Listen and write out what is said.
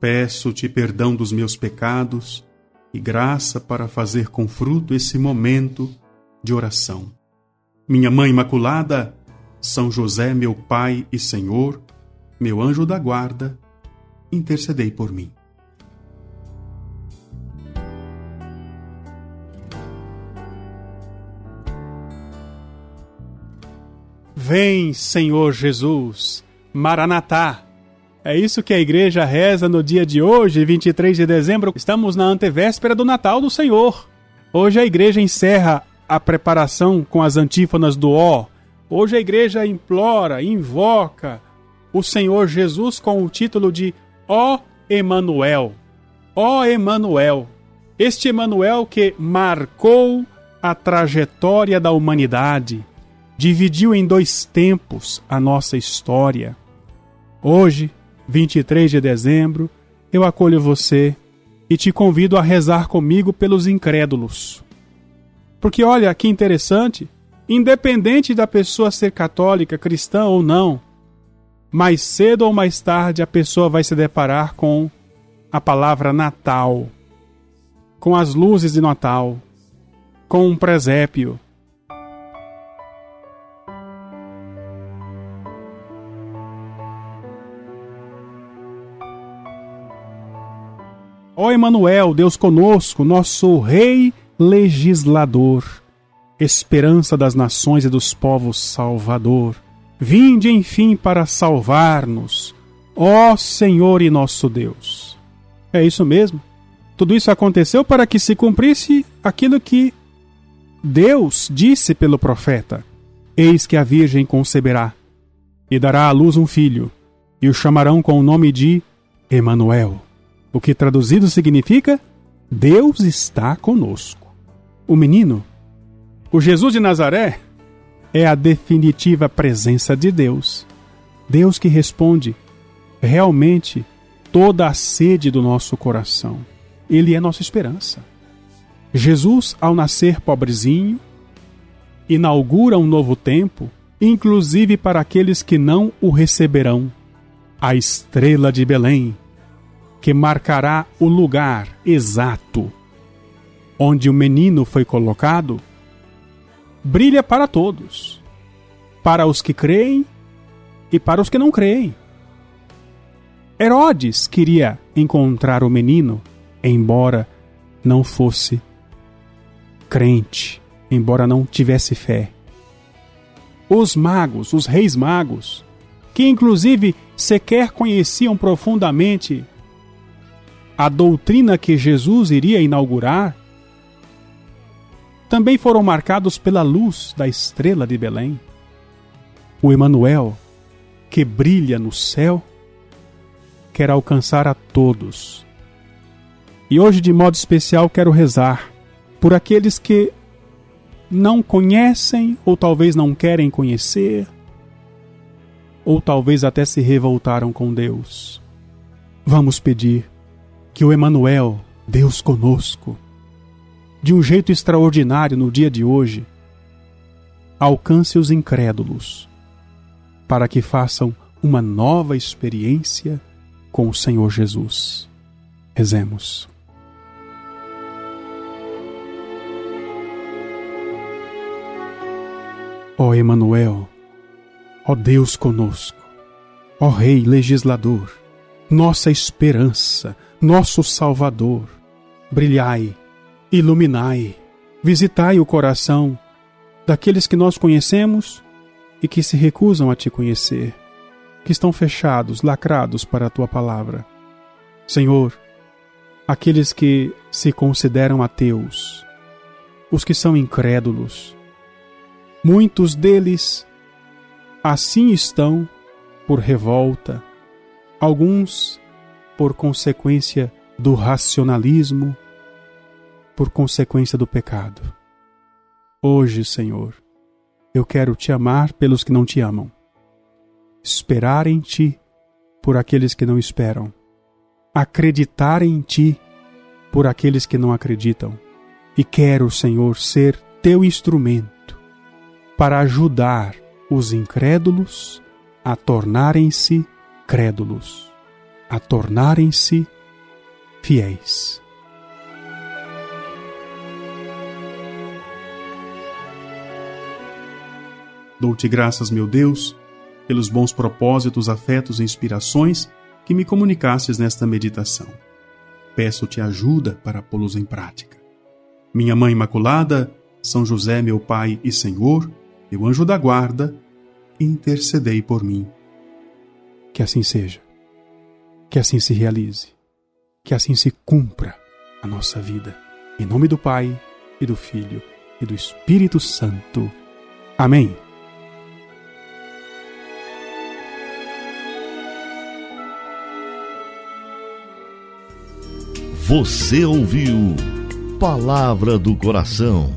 Peço-te perdão dos meus pecados e graça para fazer com fruto esse momento de oração. Minha Mãe Imaculada, São José, meu Pai e Senhor, meu anjo da guarda, intercedei por mim. Vem, Senhor Jesus, Maranatá. É isso que a igreja reza no dia de hoje, 23 de dezembro. Estamos na antevéspera do Natal do Senhor. Hoje a igreja encerra a preparação com as antífonas do Ó. Hoje a igreja implora, invoca o Senhor Jesus com o título de Ó Emanuel. Ó Emanuel. Este Emanuel que marcou a trajetória da humanidade, dividiu em dois tempos a nossa história. Hoje 23 de dezembro, eu acolho você e te convido a rezar comigo pelos incrédulos. Porque olha que interessante, independente da pessoa ser católica, cristã ou não, mais cedo ou mais tarde a pessoa vai se deparar com a palavra Natal, com as luzes de Natal, com um presépio, Ó Emanuel, Deus conosco, nosso rei legislador, esperança das nações e dos povos salvador. Vinde enfim para salvar-nos, ó Senhor e nosso Deus. É isso mesmo. Tudo isso aconteceu para que se cumprisse aquilo que Deus disse pelo profeta: Eis que a Virgem conceberá e dará à luz um filho, e o chamarão com o nome de Emanuel o que traduzido significa Deus está conosco. O menino, o Jesus de Nazaré, é a definitiva presença de Deus. Deus que responde realmente toda a sede do nosso coração. Ele é nossa esperança. Jesus, ao nascer pobrezinho, inaugura um novo tempo, inclusive para aqueles que não o receberão. A estrela de Belém que marcará o lugar exato onde o menino foi colocado, brilha para todos, para os que creem e para os que não creem. Herodes queria encontrar o menino, embora não fosse crente, embora não tivesse fé. Os magos, os reis magos, que inclusive sequer conheciam profundamente a doutrina que Jesus iria inaugurar, também foram marcados pela luz da estrela de Belém. O Emanuel, que brilha no céu, quer alcançar a todos. E hoje, de modo especial, quero rezar por aqueles que não conhecem ou talvez não querem conhecer, ou talvez até se revoltaram com Deus. Vamos pedir que o Emanuel, Deus conosco, de um jeito extraordinário no dia de hoje, alcance os incrédulos, para que façam uma nova experiência com o Senhor Jesus. Rezemos. Ó Emanuel, ó Deus conosco, ó Rei legislador, nossa esperança, nosso Salvador. Brilhai, iluminai, visitai o coração daqueles que nós conhecemos e que se recusam a te conhecer, que estão fechados, lacrados para a tua palavra. Senhor, aqueles que se consideram ateus, os que são incrédulos, muitos deles assim estão por revolta, alguns por consequência do racionalismo por consequência do pecado. Hoje, Senhor, eu quero te amar pelos que não te amam, esperar em ti por aqueles que não esperam, acreditar em ti por aqueles que não acreditam. E quero, Senhor, ser teu instrumento para ajudar os incrédulos a tornarem-se crédulos, a tornarem-se fiéis. Dou-te graças, meu Deus, pelos bons propósitos, afetos e inspirações que me comunicasses nesta meditação. Peço-te ajuda para pô-los em prática. Minha Mãe Imaculada, São José, meu Pai e Senhor, meu anjo da guarda, intercedei por mim. Que assim seja. Que assim se realize. Que assim se cumpra a nossa vida. Em nome do Pai, e do Filho, e do Espírito Santo. Amém. Você ouviu Palavra do Coração